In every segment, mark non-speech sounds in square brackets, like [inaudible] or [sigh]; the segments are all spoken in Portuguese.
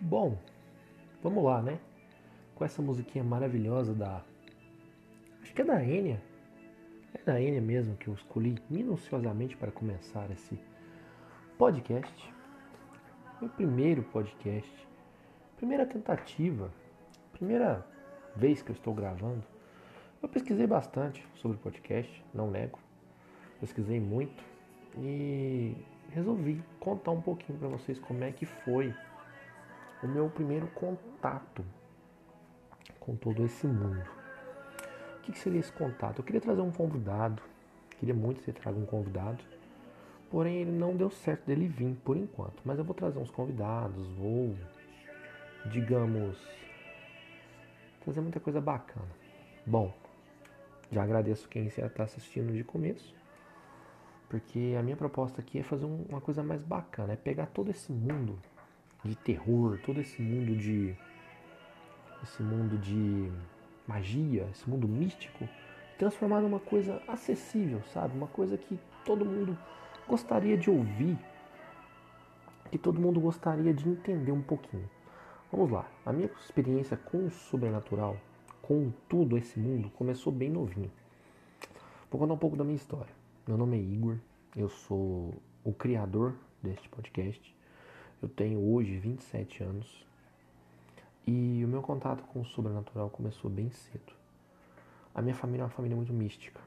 Bom, vamos lá, né? Com essa musiquinha maravilhosa da. Acho que é da Enya. É da Enya mesmo que eu escolhi minuciosamente para começar esse podcast. Meu primeiro podcast. Primeira tentativa. Primeira vez que eu estou gravando. Eu pesquisei bastante sobre podcast, não nego. Pesquisei muito e resolvi contar um pouquinho para vocês como é que foi o meu primeiro contato com todo esse mundo. O que, seria esse contato? Eu queria trazer um convidado, queria muito que você traga um convidado, porém ele não deu certo dele vir por enquanto. Mas eu vou trazer uns convidados, vou, digamos, trazer muita coisa bacana. Bom, já agradeço quem está assistindo de começo, porque a minha proposta aqui é fazer uma coisa mais bacana, é pegar todo esse mundo de terror, todo esse mundo de esse mundo de magia, esse mundo místico, transformar numa coisa acessível, sabe? Uma coisa que todo mundo gostaria de ouvir, que todo mundo gostaria de entender um pouquinho. Vamos lá. A minha experiência com o sobrenatural, com tudo esse mundo, começou bem novinho. Vou contar um pouco da minha história. Meu nome é Igor, eu sou o criador deste podcast. Eu tenho hoje 27 anos e o meu contato com o sobrenatural começou bem cedo. A minha família é uma família muito mística.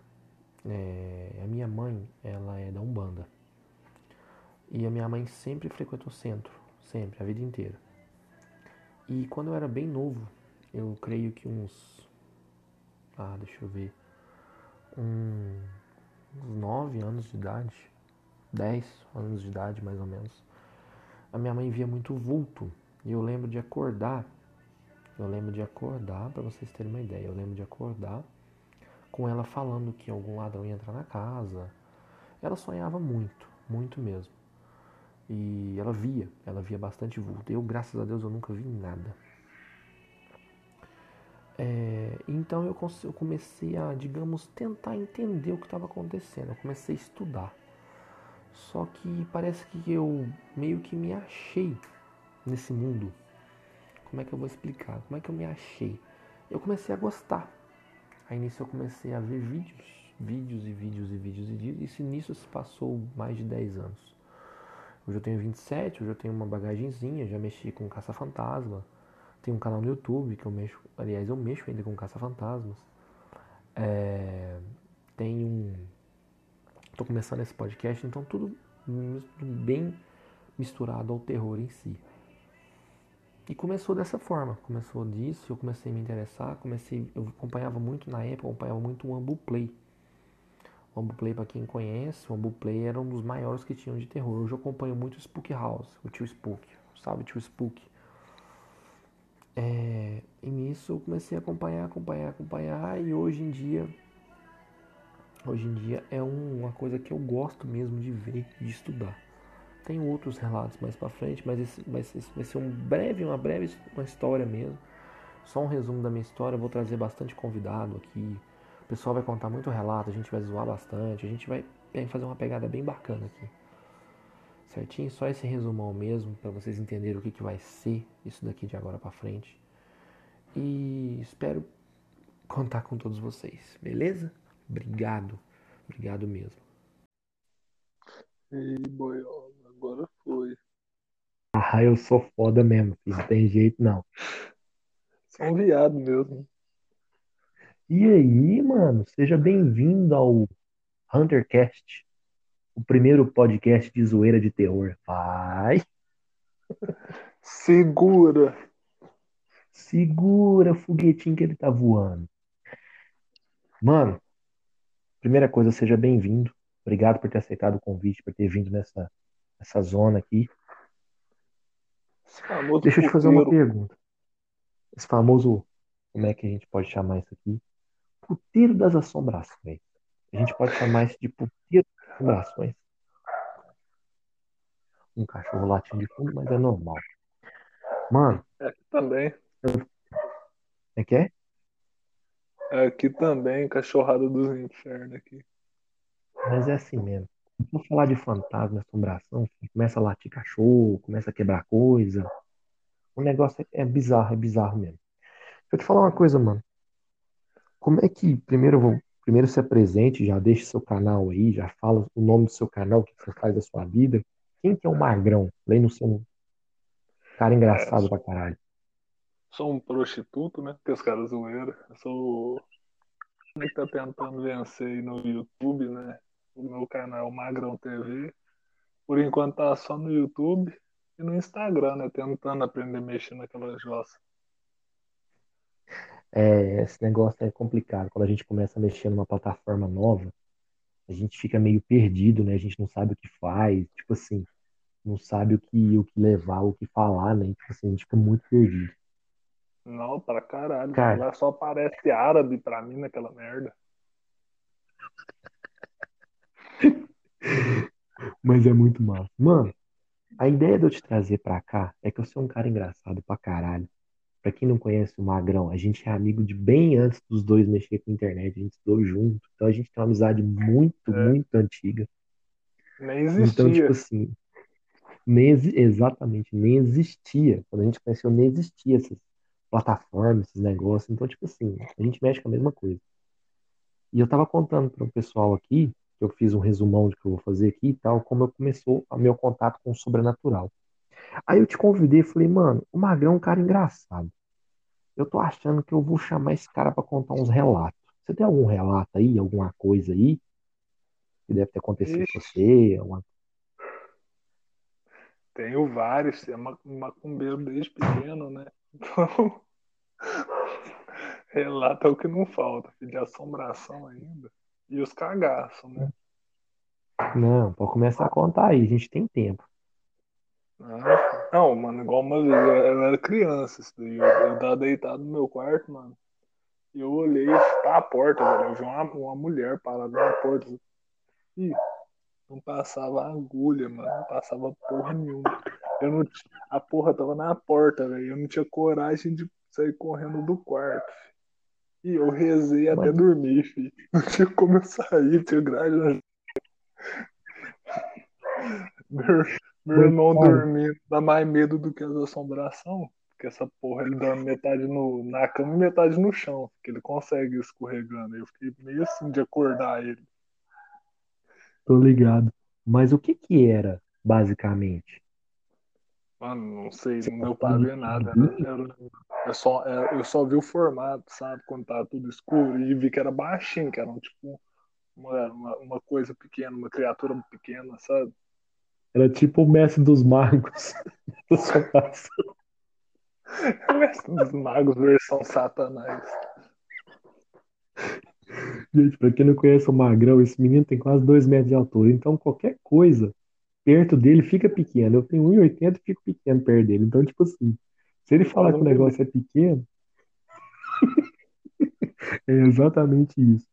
É, a minha mãe, ela é da Umbanda. E a minha mãe sempre frequentou o centro, sempre, a vida inteira. E quando eu era bem novo, eu creio que uns. Ah, deixa eu ver. Um, uns 9 anos de idade, 10 anos de idade mais ou menos a minha mãe via muito vulto. E eu lembro de acordar, eu lembro de acordar, para vocês terem uma ideia, eu lembro de acordar com ela falando que algum ladrão ia entrar na casa. Ela sonhava muito, muito mesmo. E ela via, ela via bastante vulto. Eu, graças a Deus, eu nunca vi nada. É, então eu comecei a, digamos, tentar entender o que estava acontecendo. Eu comecei a estudar. Só que parece que eu meio que me achei nesse mundo. Como é que eu vou explicar? Como é que eu me achei? Eu comecei a gostar. Aí nisso eu comecei a ver vídeos, vídeos e vídeos e vídeos e vídeos. E nisso se passou mais de 10 anos. Hoje eu tenho 27, hoje eu tenho uma bagagenzinha, já mexi com caça-fantasma. Tenho um canal no YouTube que eu mexo, aliás, eu mexo ainda com caça-fantasmas. É, tem um Estou começando esse podcast, então tudo bem misturado ao terror em si. E começou dessa forma, começou disso, eu comecei a me interessar, comecei, eu acompanhava muito na época, acompanhava muito o Ambuplay. O Ambuplay, para quem conhece, o Ambuplay era um dos maiores que tinham de terror. Hoje eu acompanho muito o Spook House, o tio Spook, sabe, tio Spook. É, e nisso eu comecei a acompanhar, acompanhar, acompanhar, e hoje em dia hoje em dia é um, uma coisa que eu gosto mesmo de ver, de estudar. Tem outros relatos mais para frente, mas esse, mas esse vai ser um breve, uma breve uma história mesmo. Só um resumo da minha história, eu vou trazer bastante convidado aqui. O pessoal vai contar muito relato, a gente vai zoar bastante, a gente vai fazer uma pegada bem bacana aqui. Certinho? Só esse resumão mesmo para vocês entenderem o que, que vai ser isso daqui de agora para frente. E espero contar com todos vocês, beleza? Obrigado. Obrigado mesmo. Ei, boiola, agora foi. Ah, eu sou foda mesmo, filho. Não tem jeito não. Sou um viado mesmo. E aí, mano, seja bem-vindo ao Huntercast, o primeiro podcast de zoeira de terror. Vai! Segura! Segura, foguetinho que ele tá voando. Mano, Primeira coisa, seja bem-vindo. Obrigado por ter aceitado o convite, por ter vindo nessa, nessa zona aqui. Deixa eu te fazer uma pergunta. Esse famoso, como é que a gente pode chamar isso aqui? Puteiro das assombrações. A gente pode chamar isso de puteiro das assombrações. Um cachorro latindo de fundo, mas é normal. Mano. É também. É que é? Aqui também, cachorrada dos infernos aqui. Mas é assim mesmo. Vou falar de fantasma, assombração, começa a latir cachorro, começa a quebrar coisa. O negócio é, é bizarro, é bizarro mesmo. Deixa eu te falar uma coisa, mano. Como é que, primeiro vou, primeiro se apresente, já deixa seu canal aí, já fala o nome do seu canal, o que você faz da sua vida. Quem que é o Magrão? Lei no seu cara engraçado É, pra caralho. Sou um prostituto, né? Que os caras zoeiros. Eu sou que tá tentando vencer no YouTube, né? O meu canal Magrão TV. Por enquanto tá só no YouTube e no Instagram, né? Tentando aprender a mexer naquela jossa. É, esse negócio é complicado. Quando a gente começa a mexer numa plataforma nova, a gente fica meio perdido, né? A gente não sabe o que faz, tipo assim, não sabe o que, o que levar, o que falar, né? Tipo assim, a gente fica muito perdido. Não, pra caralho. Cara, Lá só aparece árabe pra mim naquela merda. [laughs] mas é muito massa. Mano, a ideia de eu te trazer pra cá é que eu sou um cara engraçado pra caralho. Pra quem não conhece o Magrão, a gente é amigo de bem antes dos dois mexer com a internet, a gente estudou junto, então a gente tem uma amizade muito, É, muito antiga. nem Então, tipo existia. assim, nem exatamente, nem existia. Quando a gente conheceu, nem existia essas plataformas, esses negócios. Então, tipo assim, a gente mexe com a mesma coisa. E eu tava contando para o pessoal aqui, que eu fiz um resumão do que eu vou fazer aqui e tal, como eu começou o meu contato com o sobrenatural. Aí eu te convidei e falei, mano, o Magrão é um cara engraçado. Eu tô achando que eu vou chamar esse cara para contar uns relatos. Você tem algum relato aí, alguma coisa aí que deve ter acontecido com Ixi, você? Alguma... tenho vários. É ma- macumbeiro desde pequeno, né? Então, relato é o que não falta. De assombração ainda. E os cagaços, né? Não, pode começar a contar aí, a gente tem tempo. Não, não, mano, igual uma vez, eu, eu era criança, isso daí. Eu, eu tava deitado no meu quarto, mano. E eu olhei pra a porta, velho. Eu vi uma, uma mulher parada na porta. Ih, não passava agulha, mano. Não passava porra nenhuma. Eu não, a porra tava na porta, velho. Eu não tinha coragem de sair correndo do quarto. E eu rezei até Mas, dormir, filho. [laughs] Não tinha como eu sair, tinha grade. Meu, meu irmão dormindo dá mais medo do que as assombração. Porque essa porra ele dorme metade no, na cama e metade no chão. Que ele consegue ir escorregando. Eu fiquei meio assim de acordar ele. tô ligado. Mas o que que era, basicamente? Mano, não sei, não deu pra gostava de ver nada. Era, subir? era, eu, só, era- eu só vi o formato, sabe? Quando tava tudo escuro. E vi que era baixinho, que era um, tipo uma, uma, uma coisa pequena, uma criatura pequena, sabe? Era tipo o mestre dos magos. [laughs] [laughs] O mestre dos magos, versão satanás. Gente, pra quem não conhece o Magrão, esse menino tem quase dois metros de altura. Então qualquer coisa perto dele fica pequeno. Eu tenho 1,80 e fico pequeno perto dele. Então, tipo assim, se ele falar que o negócio é pequeno, [laughs] é exatamente isso.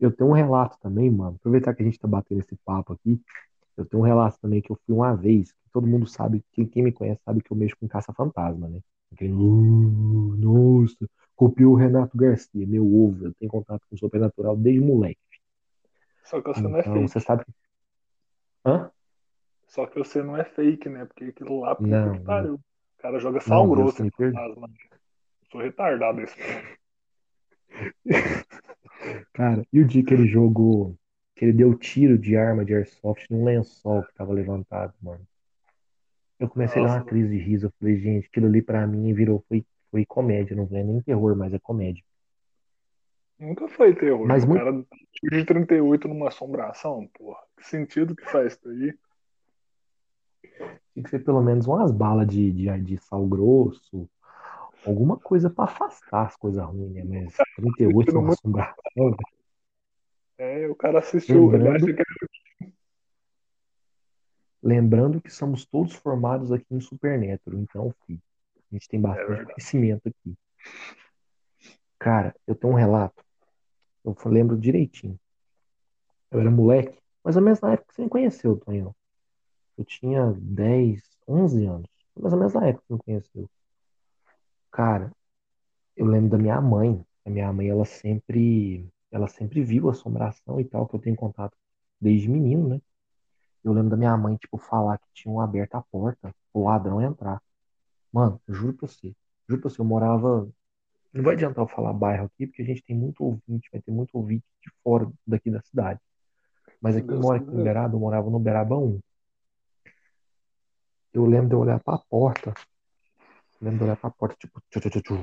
Eu tenho um relato também, mano. Aproveitar que a gente tá batendo esse papo aqui. Eu tenho um relato também que eu fui uma vez. Todo mundo sabe, quem, quem me conhece sabe que eu mexo com caça-fantasma, né? Aquele, "Uh, nossa, copiou o Renato Garcia, meu ovo. Eu tenho contato com o sobrenatural desde moleque. Só que você não é Então, você sabe. Hã? Só que você não é fake, né? Porque aquilo lá, puta Não, que pariu. O cara joga sal Não, grosso fantasma. Sou retardado esse. [laughs] Cara, e o dia que ele jogou, que ele deu tiro de arma de airsoft num lençol que tava levantado, mano. Eu comecei a dar uma Nossa, crise de riso. Eu falei, gente, aquilo ali pra mim virou, foi, foi comédia. Não é nem terror, mas é comédia. nunca foi terror. Mas O muito. cara tiro de 38 numa assombração, porra. Que sentido que faz isso aí? Tinha que ser pelo menos umas balas de, de, de sal grosso, alguma coisa pra afastar as coisas ruins, né? Mas 38 Assistindo numa muito. assombração? É, o cara assistiu, ele Lembrando, que lembrando que somos todos formados aqui em Supernatural. Então, filho, a gente tem é bastante verdade. conhecimento aqui. Cara, eu tenho um relato. Eu lembro direitinho. Eu era moleque, mais ou menos na época que você me conheceu, Tonhão. Eu tinha 10, 11 anos. Mais ou menos na época que me conheceu. Cara, eu lembro da minha mãe. A minha mãe, ela sempre, ela sempre viu assombração e tal, que eu tenho contato desde menino, né? Eu lembro da minha mãe, tipo, falar que tinham aberto a porta o ladrão entrar. Mano, juro pra você. Juro pra você, eu morava. Não vai adiantar eu falar bairro aqui, porque a gente tem muito ouvinte, vai ter muito ouvinte de fora daqui da cidade. Mas aqui eu moro aqui. Uberaba, eu morava no Uberaba 1. Eu lembro de eu olhar pra porta. Lembro de eu olhar pra porta, tipo, tchu, tchu, tchu,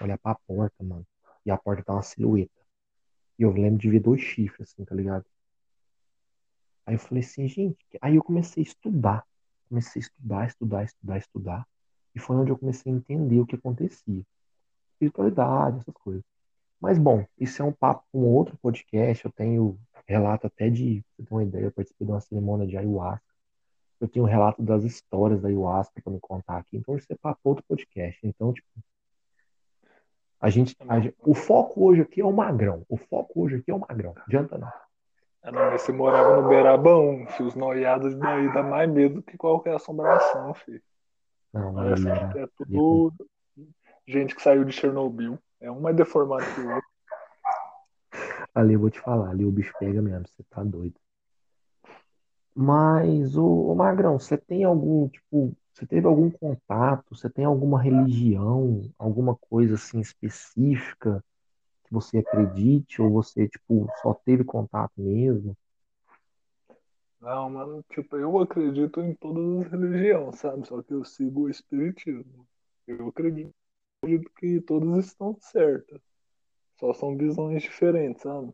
olhar pra porta, mano. E a porta tá uma silhueta. E eu lembro de ver dois chifres, assim, tá ligado? Aí eu falei assim, gente. Aí eu comecei a estudar. Comecei a estudar, estudar, estudar, estudar. E foi onde eu comecei a entender o que acontecia. Espiritualidade, essas coisas. Mas bom, isso é um papo com outro podcast. Eu tenho relato até de, pra você ter uma ideia, eu participei de uma cerimônia de ayahuasca. Eu tenho um relato das histórias da ayahuasca pra me contar aqui. Então isso é papo outro podcast. Então, tipo, a gente, Ah, a gente- o foco hoje aqui é o magrão. O foco hoje aqui é o magrão. Não adianta não. Ah, não, mas você morava no Beiraba 1, filho. Os noiados daí dá mais medo que qualquer assombração, filho. Não, era, é é tudo gente que saiu de Chernobyl. É um mais deformado que o outro. Ali eu vou te falar, ali o bicho pega mesmo, você tá doido. Mas, o, Magrão, você tem algum, tipo, você teve algum contato, você tem alguma religião, alguma coisa assim específica que você acredite, ou você, tipo, só teve contato mesmo? Não, mano, tipo, eu acredito em todas as religiões, sabe? Só que eu sigo o espiritismo. Eu acredito que todas estão certas. Só são visões diferentes, sabe?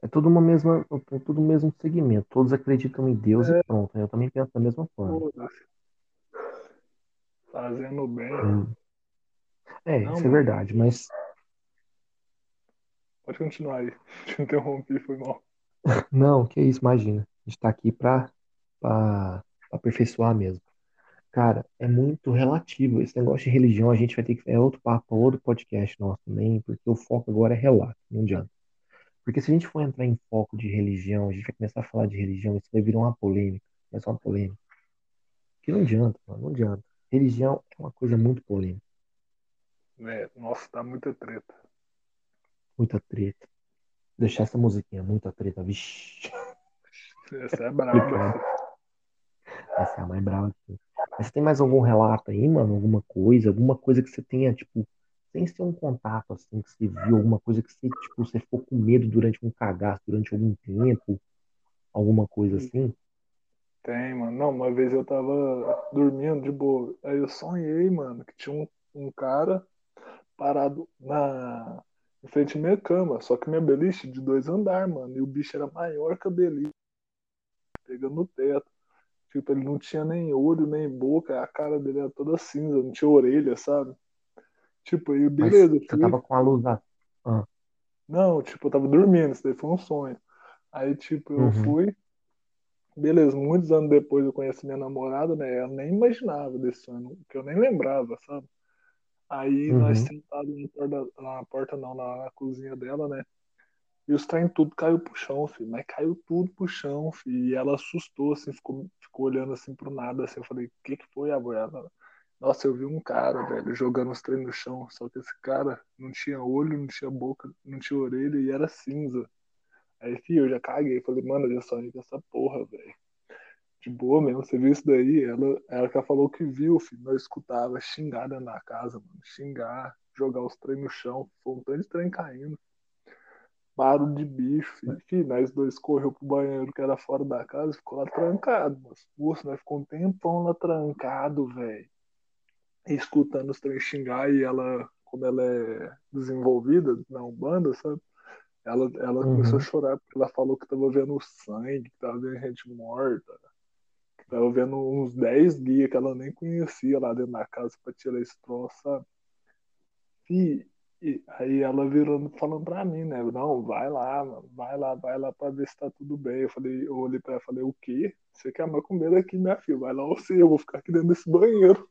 É tudo uma mesma, é tudo o mesmo segmento, todos acreditam em Deus e É, pronto. Eu também penso da mesma forma. Fazendo bem. Hum. É, Não, isso é verdade, mas pode continuar aí. [laughs] Te interrompi, foi mal. [laughs] não, que isso, imagina. A gente tá aqui pra, pra aperfeiçoar mesmo. Cara, é muito relativo. Esse negócio de religião, a gente vai ter que. É outro papo, outro podcast nosso também, porque o foco agora é relato, não adianta. Porque se a gente for entrar em foco de religião, a gente vai começar a falar de religião, isso vai virar uma polêmica. Vai ser uma polêmica. Que não adianta, mano, não adianta. Religião é uma coisa muito polêmica, É, nossa, dá muita treta. muita treta. Deixar essa musiquinha, muita treta, vixi. Essa é. Complicado. [laughs] Essa é a mais brava. Mas você tem mais algum relato aí, mano? Alguma coisa? Alguma coisa que você tenha, tipo, sem ser um contato, assim, que você viu, alguma coisa que você, tipo, você ficou com medo durante um cagaço, durante algum tempo, alguma coisa assim? Tem, mano. Não, uma vez eu tava dormindo de boa. Aí eu sonhei, mano, que tinha um, um cara parado na em frente à minha cama. Só que minha beliche de dois andares, mano. E o bicho era maior que a beliche, pegando no teto. Tipo, ele não tinha nem olho, nem boca. A cara dele era toda cinza, não tinha orelha, sabe? Tipo, aí beleza, eu você fui. tava com a luz da... Ah, Não, tipo, eu tava dormindo, isso daí foi um sonho. Aí, tipo, eu uhum, fui. Beleza, muitos anos depois eu conheci minha namorada, né? Ela nem imaginava desse sonho, que eu nem lembrava, sabe? Aí nós uhum. sentados na porta, na porta não, na, na cozinha dela, né? E os trem tudo caiu pro chão, filho. Mas caiu tudo pro chão, filho. E ela assustou, assim, ficou, ficou olhando assim pro nada, assim. Eu falei, o que que foi, avó? Ela, nossa, eu vi um cara, velho, jogando os trem no chão. Só que esse cara não tinha olho, não tinha boca, não tinha orelha e era cinza. Aí, filho, eu já caguei. Falei, mano, eu já sonhei com essa porra, velho. De boa mesmo, você viu isso daí? Ela, ela que falou que viu, filho. Nós escutava xingar dentro da casa, mano. Xingar, jogar os trem no chão. Foi um tanto de trem caindo. Barulho de bicho, filho. Filho, nós dois correu pro banheiro que era fora da casa ficou lá trancado, mas Moço, nós ficou um tempão lá trancado, velho. Escutando os trem xingar e ela, como ela é desenvolvida na Umbanda, sabe? Ela, ela começou a Uhum. chorar porque ela falou que tava vendo sangue, que tava vendo gente morta, que tava vendo uns 10 guias que ela nem conhecia lá dentro da casa pra tirar esse troço, sabe? E, e aí ela virando, falando pra mim, né? Não, vai lá, mano, vai lá, vai lá pra ver se tá tudo bem. Eu falei, eu olhei pra ela e falei, o quê? Você quer macumbeira aqui, minha filha? Vai lá você, eu vou ficar aqui dentro desse banheiro.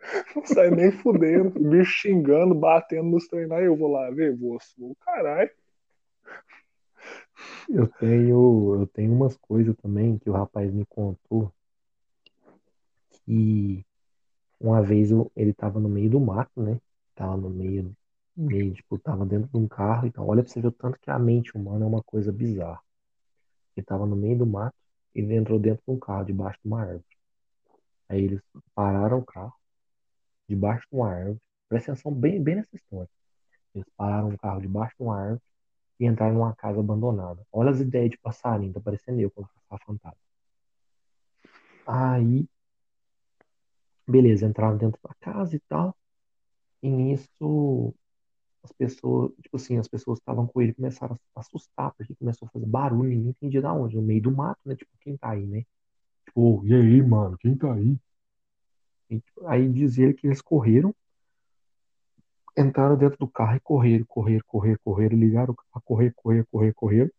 [laughs] Não sai nem fudendo, bicho xingando, batendo nos treinar, eu vou lá ver, vou, vou caralho. Eu tenho, eu tenho umas coisas também que o rapaz me contou que uma vez ele tava no meio do mato, né? Tava no meio, meio, tipo, tava dentro de um carro, então olha pra você ver o tanto que a mente humana é uma coisa bizarra. Ele tava no meio do mato, ele entrou dentro de um carro, debaixo de uma árvore. Aí eles pararam o carro, debaixo de uma árvore. Presta atenção bem, bem nessa história. Eles pararam o carro debaixo de uma árvore e entraram numa casa abandonada. Olha as ideias de passarinho, tá parecendo eu quando caçar fantasma. Aí, beleza, entraram dentro da casa e tal. E nisso, as pessoas, tipo assim, as pessoas estavam com ele começaram a assustar, porque começou a fazer barulho, ninguém entendia de onde, no meio do mato, né? Tipo, quem tá aí, né? Tipo, e aí, mano, quem tá aí? Aí diz ele que eles correram, entraram dentro do carro e correram, correram, correram, correram, ligaram a correr, correr, correr, correr.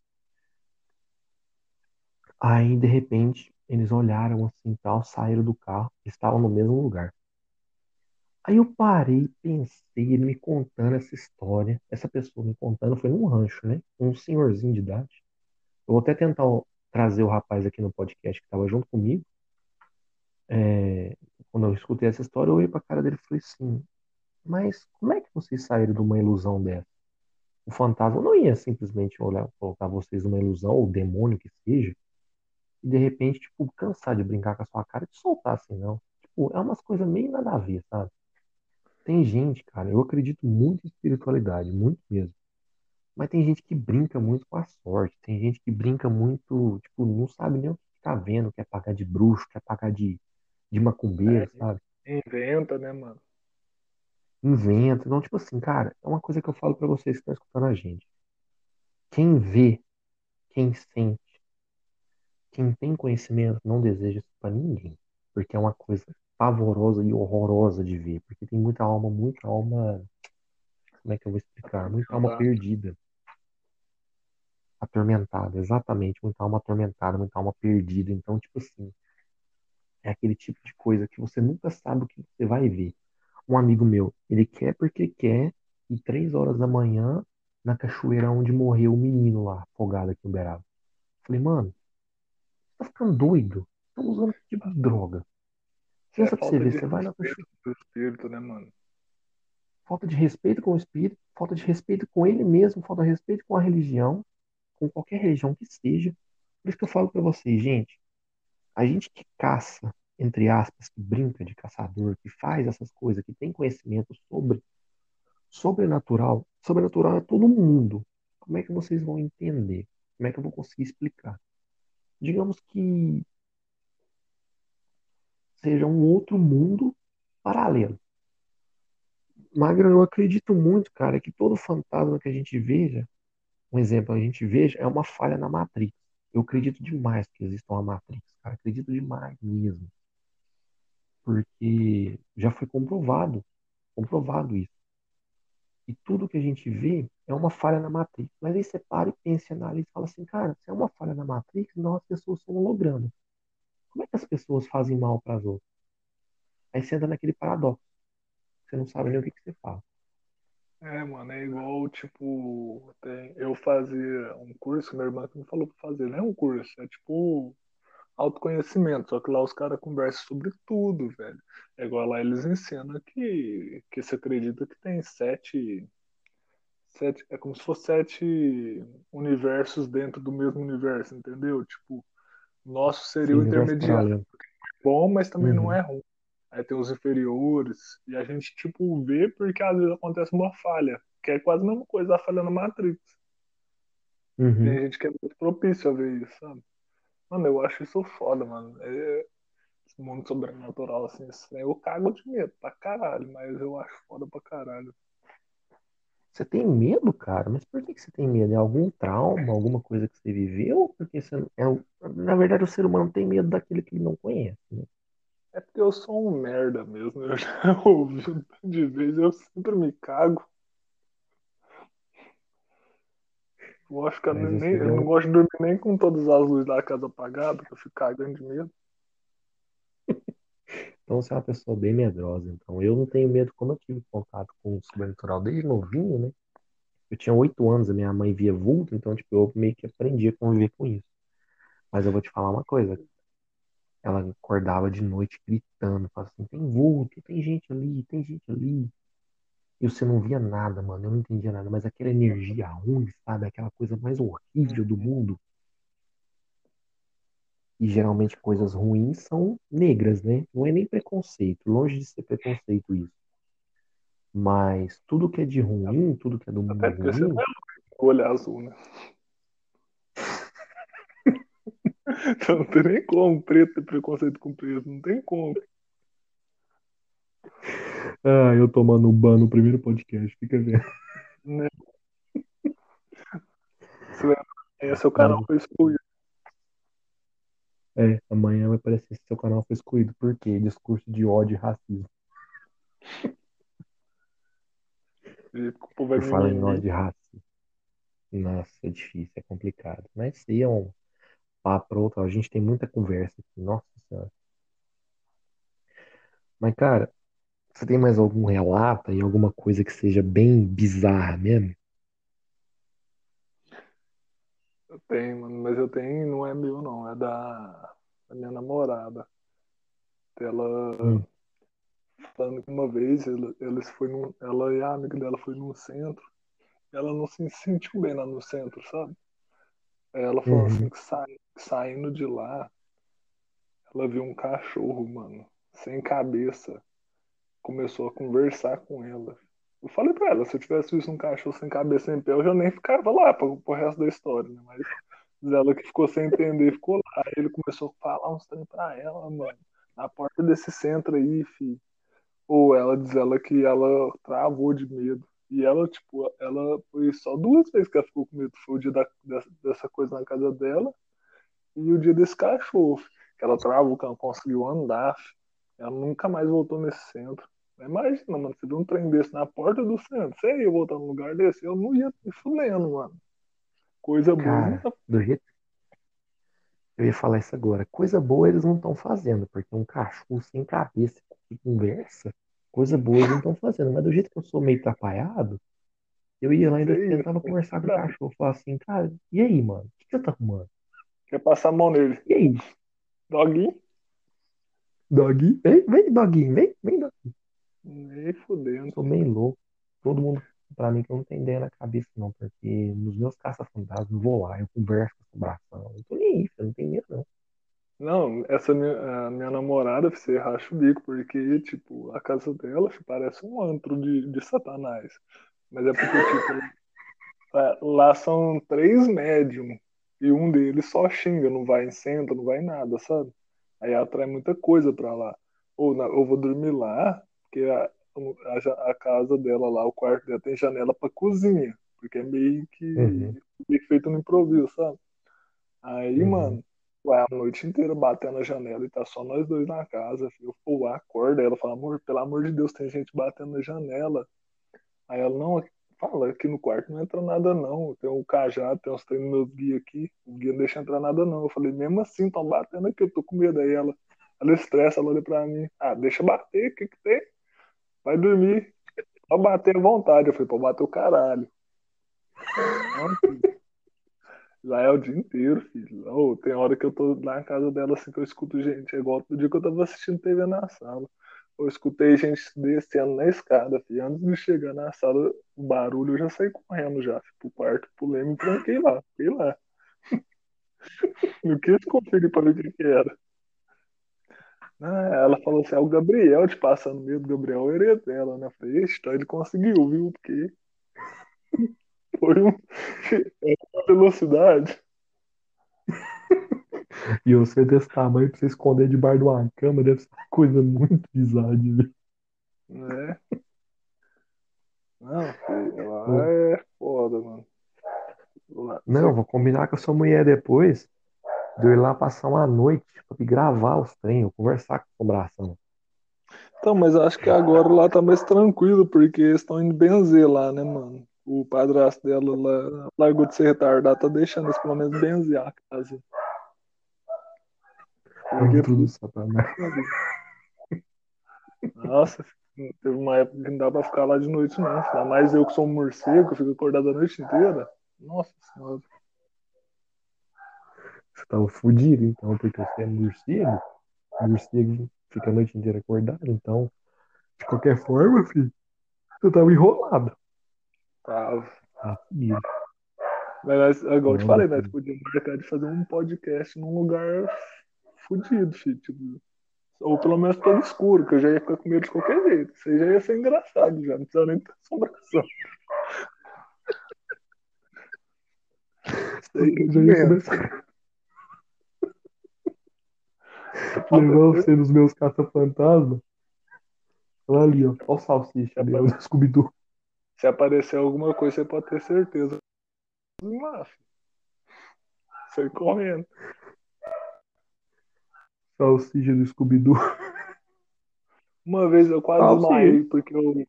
Aí, de repente, eles olharam assim, tal, saíram do carro, estavam no mesmo lugar. Aí eu parei, pensei, ele me contando essa história, essa pessoa me contando, foi num rancho, né? Um senhorzinho de idade. Eu vou até tentar trazer o rapaz aqui no podcast que estava junto comigo. É, quando eu escutei essa história, eu olhei pra cara dele e falei assim: Mas como é que vocês saíram de uma ilusão dessa? O fantasma não ia simplesmente olhar, colocar vocês numa ilusão, ou demônio que seja, e de repente, tipo, cansar de brincar com a sua cara e te soltar assim, não. Tipo, é umas coisas meio nada a ver, sabe? Tem gente, cara, eu acredito muito em espiritualidade, muito mesmo. Mas tem gente que brinca muito com a sorte, tem gente que brinca muito, tipo, não sabe nem o que tá vendo, quer pagar de bruxo, quer pagar de, de macumbeiro, É, sabe? inventa, né, mano? Inventa. Então, tipo assim, cara, é uma coisa que eu falo pra vocês que estão escutando a gente. Quem vê, quem sente, quem tem conhecimento, não deseja isso pra ninguém. Porque é uma coisa pavorosa e horrorosa de ver. Porque tem muita alma, muita alma. Como é que eu vou explicar? Muita alma perdida. Atormentada, exatamente. Muita alma atormentada, muita alma perdida. Então, tipo assim, é aquele tipo de coisa que você nunca sabe o que você vai ver. Um amigo meu, ele quer porque quer, e três horas da manhã, na cachoeira onde morreu o menino lá, afogado aqui em Uberaba. Falei, mano, você tá ficando doido? Tá usando que tipo de droga? É Pensa pra você ver, você vai na cachoeira. espírito, né, mano? Falta de respeito com o espírito, falta de respeito com ele mesmo, falta de respeito com a religião, com qualquer religião que seja. Por isso que eu falo pra vocês, gente, a gente que caça, entre aspas, que brinca de caçador, que faz essas coisas, que tem conhecimento sobre sobrenatural, sobrenatural é todo mundo. Como é que vocês vão entender? Como é que eu vou conseguir explicar? Digamos que seja um outro mundo paralelo. Magra, eu acredito muito, cara, que todo fantasma que a gente veja, um exemplo, a gente veja, é uma falha na Matrix. Eu acredito demais que exista uma Matrix, cara. Acredito demais mesmo. Porque já foi comprovado, comprovado isso. E tudo que a gente vê é uma falha na Matrix. Mas aí você para e pensa, analisa e fala assim, cara, se é uma falha na Matrix, então as pessoas são hologramas. Como é que as pessoas fazem mal para as outras? Aí você entra naquele paradoxo. Você não sabe nem o que, que você fala. É, mano, é igual, tipo, tem, eu fazia um curso, minha irmã que me falou pra fazer, não é um curso, é tipo autoconhecimento, só que lá os caras conversam sobre tudo, velho. É igual lá eles ensinam que, que você acredita que tem sete, sete, é como se fosse sete universos dentro do mesmo universo, entendeu? Tipo, nosso seria Sim, o intermediário, paralelo. bom, mas também não Uhum, é ruim. Aí tem os inferiores, e a gente, tipo, vê porque às vezes acontece uma falha, que é quase a mesma coisa a falha na Matrix. Tem uhum. gente que é muito propício a ver isso, sabe? Mano, eu acho isso foda, mano. É, esse mundo sobrenatural, assim, trem, eu cago de medo pra caralho, mas eu acho foda pra caralho. Você tem medo, cara? Mas por que que você tem medo? É algum trauma, alguma coisa que você viveu? Porque você, é, na verdade, o ser humano tem medo daquele que ele não conhece, né? É porque eu sou um merda mesmo, eu [laughs] já ouvi um tanto de vezes, eu sempre me cago. Eu acho que eu, nem, eu não gosto de dormir nem com todas as luzes da casa apagadas, que eu fico cagando de medo. Então você é uma pessoa bem medrosa. Então eu não tenho medo, como eu tive contato com o sobrenatural desde novinho, né? Eu tinha oito anos, a minha mãe via vulto, então, tipo, eu meio que aprendi a conviver com isso. Mas eu vou te falar uma coisa. Ela acordava de noite gritando, falava assim, tem vulto, tem gente ali, tem gente ali. E você não via nada, mano. Eu não entendia nada, mas aquela energia ruim, sabe? Aquela coisa mais horrível do mundo. E geralmente coisas ruins são negras, né? Não é nem preconceito, longe de ser preconceito isso. Mas tudo que é de ruim, tudo que é do mundo Até ruim, é o olho azul, né? Então [laughs] não tem nem como preto ter preconceito com preto, não tem como. Ah, eu tomando um ban no primeiro podcast, fica vendo. Né? Você seu canal foi excluído. É, amanhã vai aparecer que seu canal foi excluído. Por quê? Discurso de ódio e racismo. Por falar em ódio e racismo. Nossa, é difícil, é complicado. Mas isso aí é um papo pra outra. A gente tem muita conversa aqui. Nossa Senhora. Mas, cara, você tem mais algum relato e alguma coisa que seja bem bizarra mesmo? Eu tenho, mano, mas eu tenho, não é meu não, é da, da minha namorada. Ela Hum, falando que uma vez ela, eles foi num, ela e a amiga dela foi num centro, ela não se sentiu bem lá no centro, sabe? Ela falou assim uhum, que sai, saindo de lá, ela viu um cachorro, mano, sem cabeça, começou a conversar com ela. Eu falei pra ela, se eu tivesse visto um cachorro sem cabeça em pé, eu já nem ficava lá pro, pro resto da história, né? Mas diz ela que ficou sem entender, ficou lá. Aí ele começou a falar uns trem pra ela, mano. Na porta desse centro aí, fi. Ou ela diz ela que ela travou de medo. E ela, tipo, ela foi só duas vezes que ela ficou com medo. Foi o dia da, dessa, dessa coisa na casa dela e o dia desse cachorro. Que ela travou, que ela não conseguiu andar. Ela nunca mais voltou nesse centro. Imagina, mano, viu um trem desse na porta do centro. Você ia voltar num lugar desse? Eu não ia me fudendo, mano. Coisa boa, cara, tá do jeito eu ia falar isso agora. Coisa boa eles não estão fazendo, porque um cachorro sem cabeça que conversa, coisa boa eles não estão fazendo. Mas do jeito que eu sou meio atrapalhado, eu ia lá e ainda feio. tentava conversar com o cachorro. Falar assim, cara, e aí, mano? O que você tá arrumando? Quer passar a mão nele? E aí, Doguinho? doggy? Vem, vem, doguinho, vem, vem, doggy. Nem fudendo. Sou meio louco. Todo mundo, pra mim, que eu não tenho ideia na cabeça, não, porque nos meus caça-fantasmas, eu vou lá, eu converso com a assombração. Eu não tô nem aí, eu não tenho medo, não. Não, essa minha, a minha namorada, você racha o bico, porque, tipo, a casa dela parece um antro de, de satanás. Mas é porque, tipo, lá [laughs] lá são três médiums e um deles só xinga, não vai em centro, não vai em nada, sabe? Aí atrai muita coisa pra lá. Ou na- eu vou dormir lá, porque a, a, a casa dela lá, o quarto dela tem janela pra cozinha, porque é meio que, Uhum, meio que feito no improviso, sabe? Aí, uhum, mano, vai a noite inteira batendo na janela e tá só nós dois na casa. filho. Pô, acorda. Ela fala, amor, pelo amor de Deus, tem gente batendo na janela. Aí ela, não, fala, aqui no quarto não entra nada não. Tem um cajado, tem uns treinos meus guia aqui. O guia não deixa entrar nada não. Eu falei, mesmo assim, tão batendo aqui, eu tô com medo. Aí ela, ela estressa, ela olha pra mim. Ah, deixa bater, o que que tem? Vai dormir. Pode bater à vontade. Eu falei, pode bater o caralho. Lá é o dia inteiro, filho. Ô, tem hora que eu tô lá na casa dela, assim, que eu escuto gente. É igual o dia que eu tava assistindo TV na sala. Eu escutei gente descendo na escada, filho. Antes de chegar na sala, o barulho, eu já saí correndo já, filho, pro quarto, pulei, me tranquei lá, fiquei lá. Não quis conferir pra ver o que era. Ah, ela falou assim, é o Gabriel te passando medo, Gabriel é o herdeiro dela, né? Eu falei, então ele conseguiu, viu? Porque foi um... uma [laughs] velocidade. [laughs] E você desse tamanho pra você esconder debaixo de uma cama deve ser uma coisa muito bizarra de ver. né? Não, filho, lá é foda, mano. Lá, Não, vou combinar com a sua mulher depois de eu ir lá passar uma noite pra gravar os eu conversar com a assombração. Então, mas acho que agora lá tá mais tranquilo, porque eles estão indo benzer lá, né, mano? O padrasto dela lá largou de ser retardado, tá deixando eles pelo menos benzer a casa. Porque, Antro do Satanás. nossa, teve uma época que não dá pra ficar lá de noite, não. Ainda mais eu que sou um morcego, fico acordado a noite inteira. Nossa senhora. Você tava fudido, então, porque você é morcego. Morcego fica a noite inteira acordado, então, de qualquer forma, filho, você tava enrolado. Tava. Fudido. Mas, nós- igual eu te falei, nós podíamos marcar de fazer um podcast num lugar filho. Tipo, ou pelo menos todo escuro, que eu já ia ficar com medo de qualquer jeito. Isso aí já ia ser engraçado, já. Não precisa nem ter assombração. Isso aí Eu já ia começar. Levar você nos meus caça-fantasma. Olha ali, ó. Olha o salsicha ali, ó, o [laughs] Scooby-Doo. Se aparecer alguma coisa, você pode ter certeza. Lá. Sai correndo. Salsicha do Scooby-Doo. Uma vez eu quase desmaiei porque eu,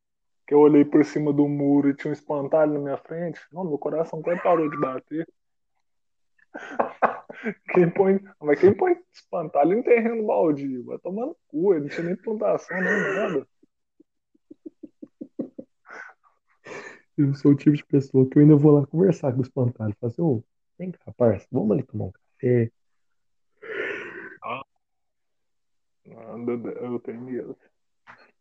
eu olhei por cima do muro e tinha um espantalho na minha frente. Não, meu coração quase parou de bater. Quem põe, mas quem põe espantalho em terreno baldio? Vai tomar no cu, ele não tinha nem plantação, nem nada. Eu sou o tipo de pessoa que eu ainda vou lá conversar com o espantalho. Falar assim, ô, vem cá, parça, vamos ali tomar um café. Nada, eu tenho medo.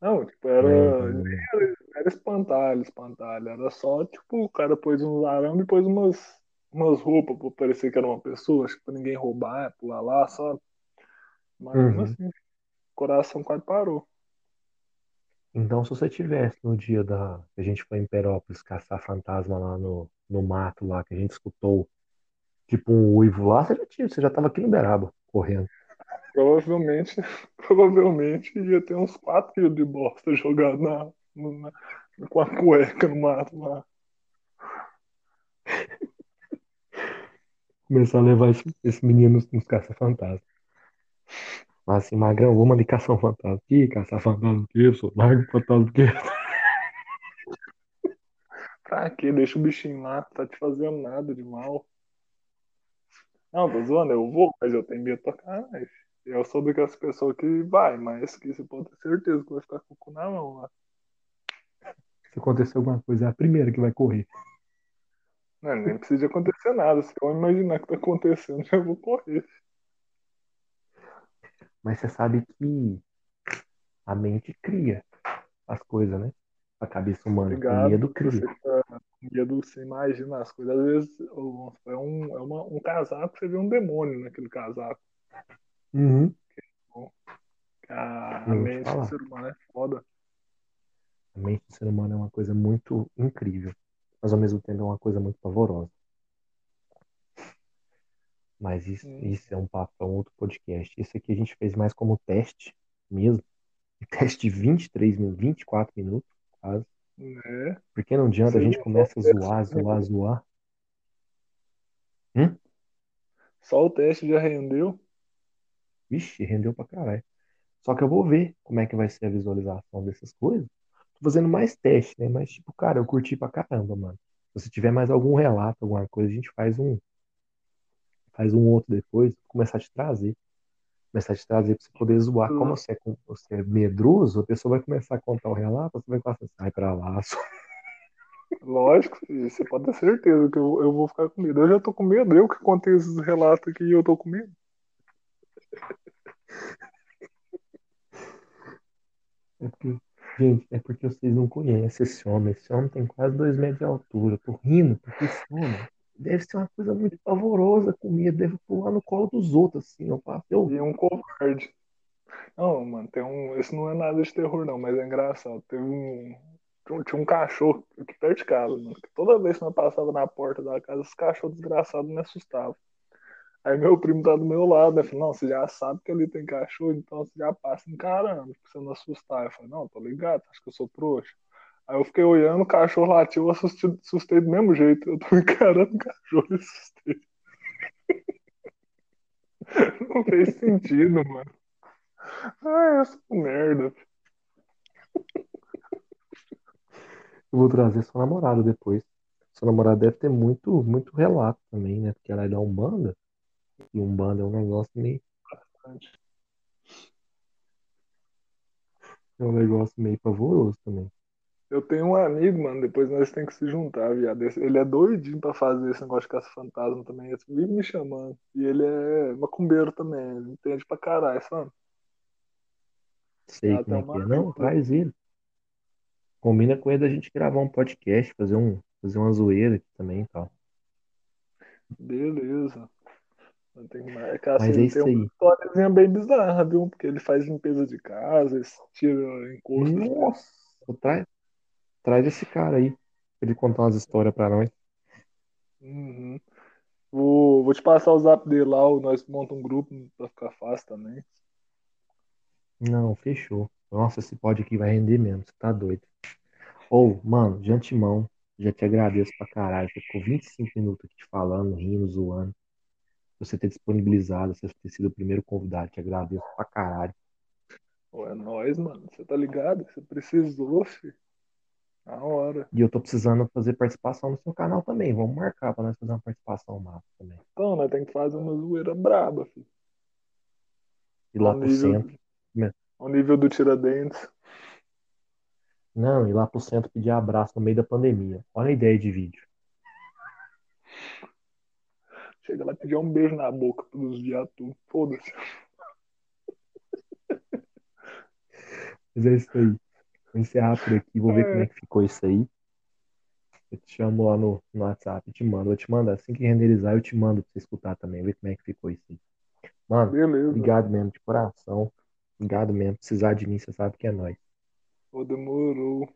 Não, tipo, era, Uhum. era, era espantalho, espantalho. Era só, tipo, o cara pôs uns arame e pôs umas, umas roupas pra parecer que era uma pessoa, acho que pra ninguém roubar, pular lá, sabe? Mas Uhum. assim, o coração quase parou. Então, se você tivesse no dia da que a gente foi em Perópolis caçar fantasma lá no, no mato lá, que a gente escutou tipo um uivo lá, você já tinha, você já tava aqui no Beraba, correndo. Provavelmente, [laughs] provavelmente ia ter uns 4 quilos de bosta jogado na, na, com a cueca no mato lá. Começar a levar esse, esse menino nos, nos caça-fantasma. Falar assim, Magrão, vamos ali caçar um fantasma. Ih, caçar fantasma o quê, sou? Larga o fantasma o quê? [laughs] Pra quê? Deixa o bichinho lá, tá te fazendo nada de mal. Não, tô zoando, eu vou, mas eu tenho medo pra caralho. Eu sou daquelas pessoas que vai, mas que você pode ter certeza que vai ficar com o cu na mão lá. Se acontecer alguma coisa, é a primeira que vai correr. Não, nem precisa de acontecer nada. Se eu imaginar que tá acontecendo, [laughs] eu vou correr. Mas você sabe que a mente cria as coisas, né? A cabeça humana. O Obrigado. medo Você cria. tá com medo, você imagina as coisas. Às vezes é um, é uma, um casaco, você vê um demônio naquele casaco. Uhum. A, a mente do ser humano é foda. A mente do ser humano é uma coisa muito incrível, mas ao mesmo tempo é uma coisa muito pavorosa. Mas isso, Hum. isso é um papo para um outro podcast. Esse aqui a gente fez mais como teste mesmo. [laughs] Teste de 23 minutos, 24 minutos, quase. Né? Porque não adianta, a Sim, gente começa a zoar, zoar, zoar. Só o teste já rendeu. Vixe, rendeu pra caralho. Só que eu vou ver como é que vai ser a visualização dessas coisas. Tô fazendo mais teste, né? Mas, tipo, cara, eu curti pra caramba, mano. Se tiver mais algum relato, alguma coisa, a gente faz um. Faz um outro depois, começar a te trazer. Começar a te trazer pra você poder zoar. Como você é, você é medroso, a pessoa vai começar a contar o relato, você vai falar assim, sai pra lá, [laughs] só. Lógico, você pode ter certeza que eu, eu vou ficar com medo. Eu já tô com medo, eu que contei esses relatos aqui e eu tô com medo. É porque, gente, é porque vocês não conhecem esse homem. Esse homem tem quase dois metros de altura. Eu tô rindo, porque esse homem deve ser uma coisa muito pavorosa com medo. Deve pular no colo dos outros, assim. Eu falo, eu, E um covarde. Não, mano, tem um. Isso não é nada de terror, não, mas é engraçado. Teve um- Tinha um cachorro aqui perto de casa, mano. Que toda vez que eu passava na porta da casa, esse cachorro desgraçado me assustava. Aí meu primo tá do meu lado, né? Falei, não, você já sabe que ali tem cachorro, então você já passa encarando, pra você não assustar. Eu falei, não, tô ligado, acho que eu sou trouxa. Aí eu fiquei olhando, o cachorro latiu, eu assustei, assustei do mesmo jeito. Eu tô [laughs] encarando o cachorro e assustei. [laughs] Não fez sentido, mano. Sou um merda. eu vou trazer sua namorada depois. Sua namorada deve ter muito, muito relato também, né? Porque ela é da Umbanda. E Umbanda é um negócio meio, é um negócio meio pavoroso também. Eu tenho um amigo, mano, depois nós temos que se juntar, viado. Ele é doidinho pra fazer esse negócio de caça-fantasma também. Ele vive me chamando. E ele é macumbeiro também, ele entende pra caralho, sabe? Sei como é que é. Não, traz ele. Combina com ele da gente gravar um podcast, fazer um, fazer uma zoeira aqui também e tal. Beleza. Que marcar. Mas assim, é isso tem uma aí. bem bizarra, viu? Porque ele faz limpeza de casa, tira encosto. de- Nossa, traz, traz esse cara aí pra ele contar umas histórias pra nós. Uhum. Vou, vou te passar o zap dele lá, o- nós monta um grupo pra ficar fácil também. Não, fechou. Nossa, esse pod aqui vai render mesmo, você tá doido. Ou, mano, de antemão, já te agradeço pra caralho. Você ficou 25 minutos aqui te falando, rindo, zoando. Você ter disponibilizado, você ter sido o primeiro convidado, te agradeço pra caralho. Pô, é nóis, mano. Você tá ligado? Você precisou, filho. Hora. E eu tô precisando fazer participação no seu canal também. Vamos marcar pra nós fazer uma participação massa também. Então, nós tem que fazer uma zoeira braba, filho. E lá Ao pro nível, centro. né? ao nível do Tiradentes. Não, ir lá pro centro pedir abraço no meio da pandemia. Olha a ideia de vídeo. Chega lá e pedir um beijo na boca pros viados. Foda-se. Mas é isso aí. Vou encerrar por aqui, vou ver como é que ficou isso aí. Eu te chamo lá no, no WhatsApp, te mando. Eu te mando assim que renderizar, eu te mando pra você escutar também, ver como é que ficou isso aí. Mano, Beleza. obrigado mesmo, de coração. Obrigado mesmo. Precisar de mim, você sabe que é nóis. Pô, demorou.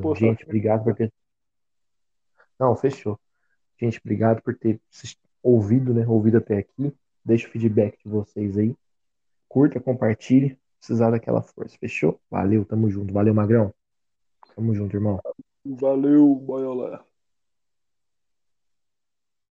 Postar gente, obrigado por ter. Não, fechou. Gente, obrigado por ter ouvido, né? Ouvido até aqui. Deixa o feedback de vocês aí. Curta, compartilhe. Precisar daquela força. Fechou? Valeu, tamo junto. Valeu, Magrão. Tamo junto, irmão. Valeu, boiola.